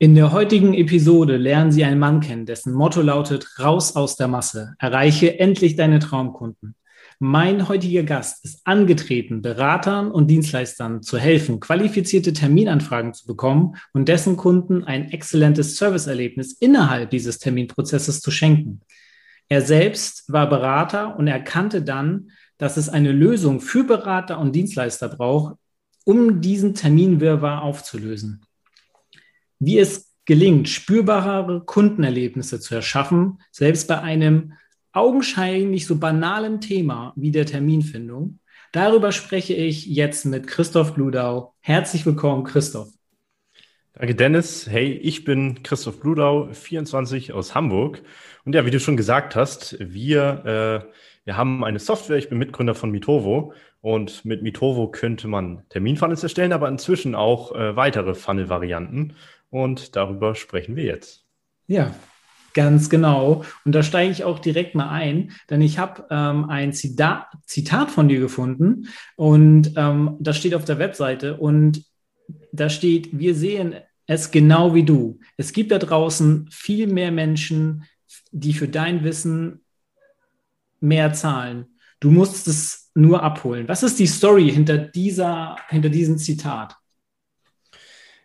In der heutigen Episode lernen Sie einen Mann kennen, dessen Motto lautet Raus aus der Masse, erreiche endlich deine Traumkunden. Mein heutiger Gast ist angetreten, Beratern und Dienstleistern zu helfen, qualifizierte Terminanfragen zu bekommen und dessen Kunden ein exzellentes Serviceerlebnis innerhalb dieses Terminprozesses zu schenken. Er selbst war Berater und erkannte dann, dass es eine Lösung für Berater und Dienstleister braucht, um diesen Terminwirrwarr aufzulösen wie es gelingt, spürbare Kundenerlebnisse zu erschaffen, selbst bei einem augenscheinlich so banalen Thema wie der Terminfindung. Darüber spreche ich jetzt mit Christoph Bludau. Herzlich willkommen, Christoph. Danke, Dennis. Hey, ich bin Christoph Bludau, 24 aus Hamburg. Und ja, wie du schon gesagt hast, wir, äh, wir haben eine Software. Ich bin Mitgründer von Mitovo. Und mit Mitovo könnte man Terminfunnels erstellen, aber inzwischen auch äh, weitere Funnel-Varianten. Und darüber sprechen wir jetzt. Ja, Ganz genau. Und da steige ich auch direkt mal ein, denn ich habe ähm, ein Zita Zitat von dir gefunden und ähm, das steht auf der Webseite und da steht, wir sehen es genau wie du. Es gibt da draußen viel mehr Menschen, die für dein Wissen mehr zahlen. Du musst es nur abholen. Was ist die Story hinter dieser, hinter diesem Zitat?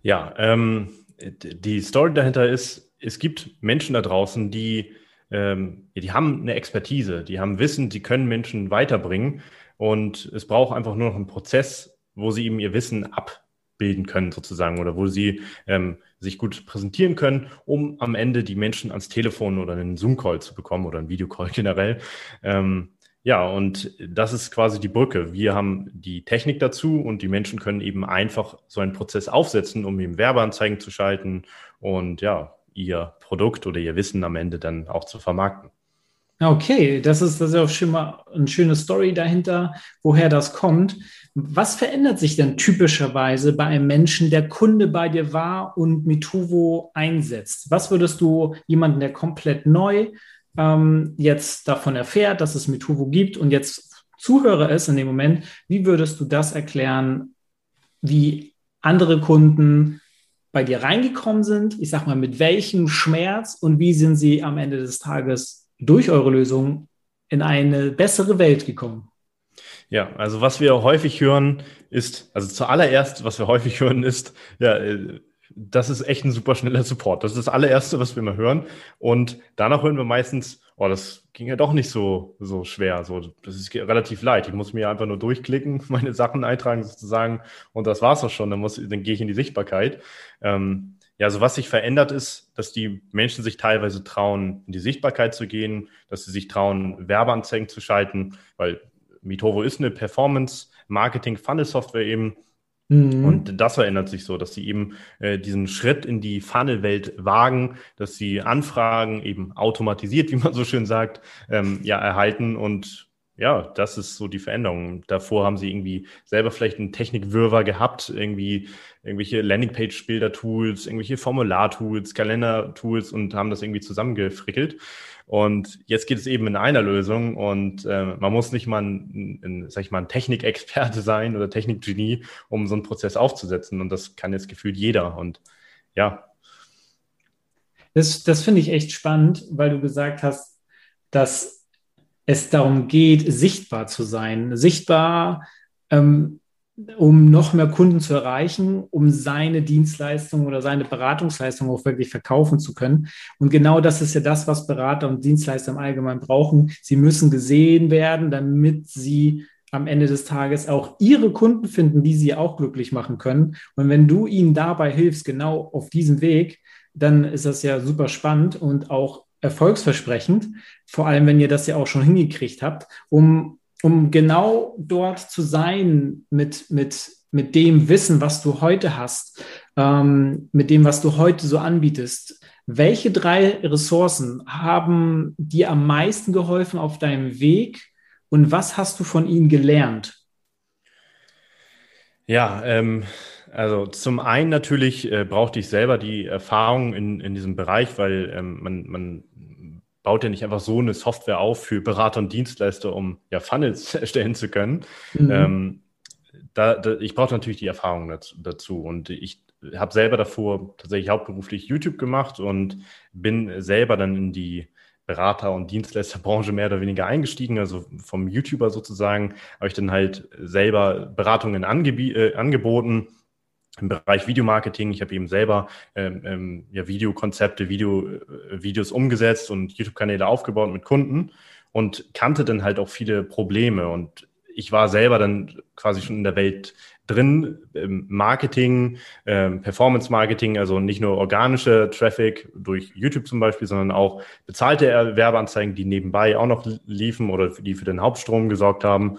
Ja, ähm, die Story dahinter ist, es gibt Menschen da draußen, die, ähm, die haben eine Expertise, die haben Wissen, die können Menschen weiterbringen und es braucht einfach nur noch einen Prozess, wo sie eben ihr Wissen abbilden können sozusagen oder wo sie ähm, sich gut präsentieren können, um am Ende die Menschen ans Telefon oder einen Zoom-Call zu bekommen oder einen Videocall generell. Ähm, ja, und das ist quasi die Brücke. Wir haben die Technik dazu und die Menschen können eben einfach so einen Prozess aufsetzen, um eben Werbeanzeigen zu schalten und ja, ihr Produkt oder ihr Wissen am Ende dann auch zu vermarkten. Okay, das ist, das ist auch schon mal eine schöne Story dahinter, woher das kommt. Was verändert sich denn typischerweise bei einem Menschen, der Kunde bei dir war und Mituvo einsetzt? Was würdest du jemanden, der komplett neu ähm, jetzt davon erfährt, dass es Mituvo gibt und jetzt Zuhörer ist in dem Moment, wie würdest du das erklären, wie andere Kunden bei dir reingekommen sind? Ich sag mal, mit welchem Schmerz und wie sind sie am Ende des Tages durch eure Lösung in eine bessere Welt gekommen? Ja, also was wir häufig hören ist, also zuallererst, was wir häufig hören ist, ja, äh, das ist echt ein super schneller Support. Das ist das allererste, was wir immer hören. Und danach hören wir meistens, oh, das ging ja doch nicht so, so schwer. So, das ist relativ leicht. Ich muss mir einfach nur durchklicken, meine Sachen eintragen sozusagen. Und das war's auch schon. Dann muss, dann gehe ich in die Sichtbarkeit. Ähm, ja, also was sich verändert ist, dass die Menschen sich teilweise trauen, in die Sichtbarkeit zu gehen, dass sie sich trauen, Werbeanzeigen zu schalten, weil Mitovo ist eine Performance-Marketing-Funnel-Software eben Mhm. Und das verändert sich so, dass sie eben äh, diesen Schritt in die Funnel-Welt wagen, dass sie Anfragen eben automatisiert, wie man so schön sagt, ähm, ja, erhalten und ja, das ist so die Veränderung. Davor haben sie irgendwie selber vielleicht einen Technikwirrwarr gehabt, irgendwie irgendwelche Landingpage-Bilder-Tools, irgendwelche Formular-Tools, Kalender-Tools und haben das irgendwie zusammengefrickelt. Und jetzt geht es eben in einer Lösung und äh, man muss nicht mal ein, ein, sag ich mal, ein Technikexperte sein oder Technikgenie, um so einen Prozess aufzusetzen. Und das kann jetzt gefühlt jeder. Und ja. Das, das finde ich echt spannend, weil du gesagt hast, dass es darum geht, sichtbar zu sein. Sichtbar ähm, um noch mehr Kunden zu erreichen, um seine Dienstleistung oder seine Beratungsleistung auch wirklich verkaufen zu können. Und genau das ist ja das, was Berater und Dienstleister im Allgemeinen brauchen. Sie müssen gesehen werden, damit sie am Ende des Tages auch ihre Kunden finden, die sie auch glücklich machen können. Und wenn du ihnen dabei hilfst, genau auf diesem Weg, dann ist das ja super spannend und auch erfolgsversprechend, vor allem wenn ihr das ja auch schon hingekriegt habt, um um genau dort zu sein mit, mit, mit dem Wissen, was du heute hast, ähm, mit dem, was du heute so anbietest. Welche drei Ressourcen haben dir am meisten geholfen auf deinem Weg und was hast du von ihnen gelernt? Ja, ähm, also zum einen natürlich äh, brauchte ich selber die Erfahrung in, in diesem Bereich, weil ähm, man, man baut ja nicht einfach so eine Software auf für Berater und Dienstleister, um ja Funnels erstellen zu können. Mhm. Ähm, da, da, ich brauche natürlich die Erfahrung dazu, dazu. und ich habe selber davor tatsächlich hauptberuflich YouTube gemacht und bin selber dann in die Berater- und Dienstleisterbranche mehr oder weniger eingestiegen. Also vom YouTuber sozusagen habe ich dann halt selber Beratungen äh, angeboten im Bereich Videomarketing. Ich habe eben selber ähm, ähm, ja, Videokonzepte, Video, äh, Videos umgesetzt und YouTube-Kanäle aufgebaut mit Kunden und kannte dann halt auch viele Probleme. Und ich war selber dann quasi schon in der Welt drin, Marketing, ähm, Performance Marketing, also nicht nur organische Traffic durch YouTube zum Beispiel, sondern auch bezahlte Werbeanzeigen, die nebenbei auch noch liefen oder die für den Hauptstrom gesorgt haben.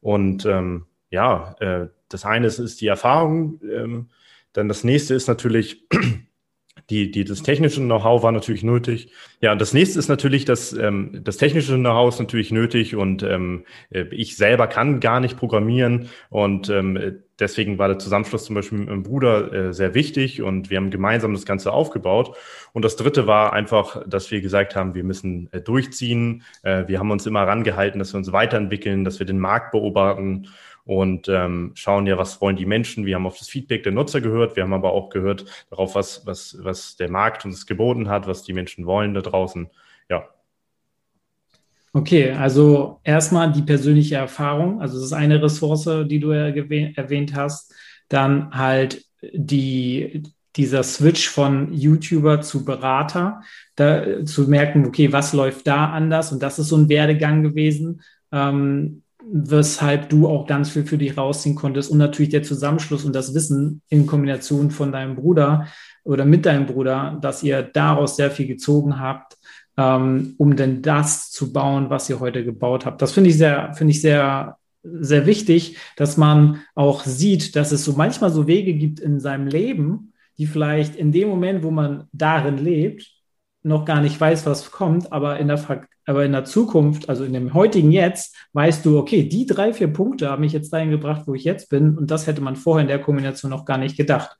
Und ähm, ja, äh, das eine ist, die Erfahrung. Ähm, dann das nächste ist natürlich die, die, das technische Know-how war natürlich nötig. Ja, und das nächste ist natürlich, dass ähm, das technische Know-how ist natürlich nötig und ähm, äh, ich selber kann gar nicht programmieren und ähm, deswegen war der Zusammenschluss zum Beispiel mit meinem Bruder äh, sehr wichtig und wir haben gemeinsam das Ganze aufgebaut. Und das dritte war einfach, dass wir gesagt haben, wir müssen äh, durchziehen. Äh, wir haben uns immer rangehalten, dass wir uns weiterentwickeln, dass wir den Markt beobachten und ähm, schauen ja, was wollen die Menschen. Wir haben auf das Feedback der Nutzer gehört, wir haben aber auch gehört darauf, was, was, was der Markt uns geboten hat, was die Menschen wollen da draußen. Ja. Okay, also erstmal die persönliche Erfahrung, also das ist eine Ressource, die du erwähnt hast. Dann halt die, dieser Switch von YouTuber zu Berater, da zu merken, okay, was läuft da anders? Und das ist so ein Werdegang gewesen. Ähm, weshalb du auch ganz viel für dich rausziehen konntest und natürlich der Zusammenschluss und das Wissen in Kombination von deinem Bruder oder mit deinem Bruder, dass ihr daraus sehr viel gezogen habt, ähm, um denn das zu bauen, was ihr heute gebaut habt. Das finde ich sehr, finde ich sehr, sehr wichtig, dass man auch sieht, dass es so manchmal so Wege gibt in seinem Leben, die vielleicht in dem Moment, wo man darin lebt, noch gar nicht weiß, was kommt, aber in der aber in der Zukunft, also in dem heutigen Jetzt, weißt du, okay, die drei, vier Punkte haben mich jetzt dahin gebracht, wo ich jetzt bin. Und das hätte man vorher in der Kombination noch gar nicht gedacht.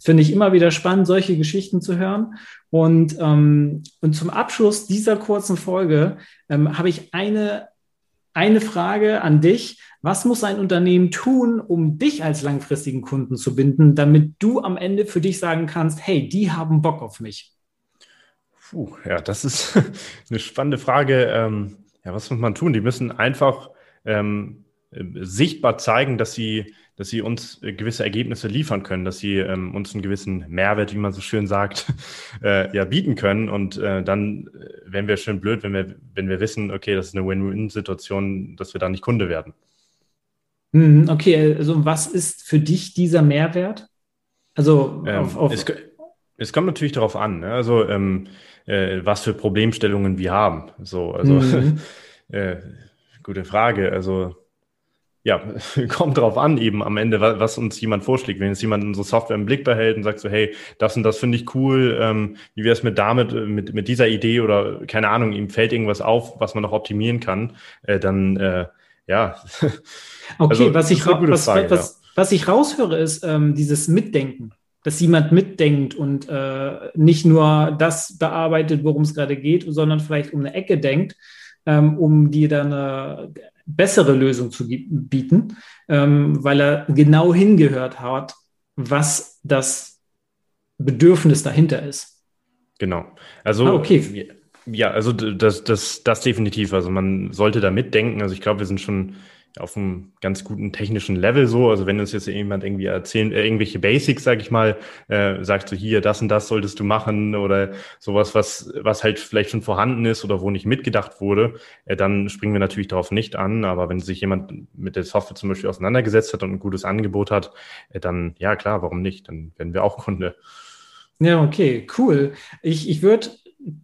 Finde ich immer wieder spannend, solche Geschichten zu hören. Und, ähm, und zum Abschluss dieser kurzen Folge ähm, habe ich eine, eine Frage an dich. Was muss ein Unternehmen tun, um dich als langfristigen Kunden zu binden, damit du am Ende für dich sagen kannst, hey, die haben Bock auf mich? Puh, ja, das ist eine spannende Frage. Ähm, ja, was muss man tun? Die müssen einfach ähm, sichtbar zeigen, dass sie, dass sie uns gewisse Ergebnisse liefern können, dass sie ähm, uns einen gewissen Mehrwert, wie man so schön sagt, äh, ja, bieten können. Und äh, dann äh, wären wir schön blöd, wenn wir, wenn wir wissen, okay, das ist eine Win-Win-Situation, dass wir da nicht Kunde werden. Mhm, okay, also was ist für dich dieser Mehrwert? Also ähm, auf, auf es, es, kommt natürlich darauf an. Ne? Also ähm, äh, was für Problemstellungen wir haben. So, also mhm. äh, gute Frage. Also ja, kommt drauf an, eben am Ende, was, was, uns jemand vorschlägt. Wenn jetzt jemand unsere Software im Blick behält und sagt so, hey, das und das finde ich cool, ähm, wie wäre es mit damit, äh, mit, mit dieser Idee oder keine Ahnung, ihm fällt irgendwas auf, was man noch optimieren kann, äh, dann äh, ja. Okay, also, was, ich was, Frage, was, ja. was, ich raushöre, ist ähm, dieses Mitdenken dass jemand mitdenkt und äh, nicht nur das bearbeitet, worum es gerade geht, sondern vielleicht um eine Ecke denkt, ähm, um dir dann eine bessere Lösung zu bieten, ähm, weil er genau hingehört hat, was das Bedürfnis dahinter ist. Genau. Also ah, okay. Ja, also das, das, das definitiv. Also man sollte da mitdenken. Also ich glaube, wir sind schon auf einem ganz guten technischen Level so. Also wenn uns jetzt jemand irgendwie erzählt, äh, irgendwelche Basics, sag ich mal, äh, sagt so hier, das und das solltest du machen oder sowas, was, was halt vielleicht schon vorhanden ist oder wo nicht mitgedacht wurde, äh, dann springen wir natürlich darauf nicht an. Aber wenn sich jemand mit der Software zum Beispiel auseinandergesetzt hat und ein gutes Angebot hat, äh, dann ja klar, warum nicht? Dann werden wir auch Kunde. Ja, okay, cool. Ich, ich würde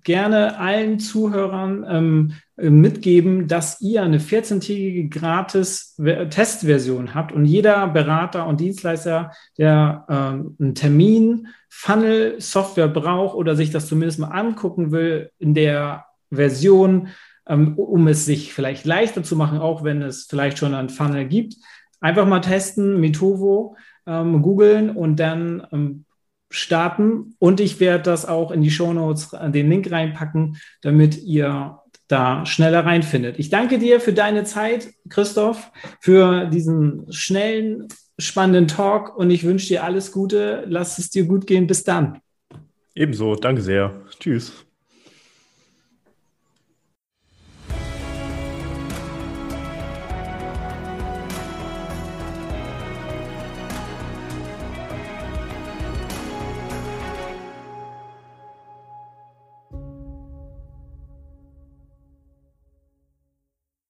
gerne allen Zuhörern ähm, äh, mitgeben, dass ihr eine 14-tägige gratis Testversion habt und jeder Berater und Dienstleister, der ähm, einen Termin, Funnel, Software braucht oder sich das zumindest mal angucken will in der Version, ähm, um es sich vielleicht leichter zu machen, auch wenn es vielleicht schon einen Funnel gibt, einfach mal testen, Metovo, ähm, googeln und dann ähm, starten. Und ich werde das auch in die Show Notes den Link reinpacken, damit ihr da schneller reinfindet. Ich danke dir für deine Zeit, Christoph, für diesen schnellen, spannenden Talk und ich wünsche dir alles Gute. Lass es dir gut gehen. Bis dann. Ebenso. Danke sehr. Tschüss.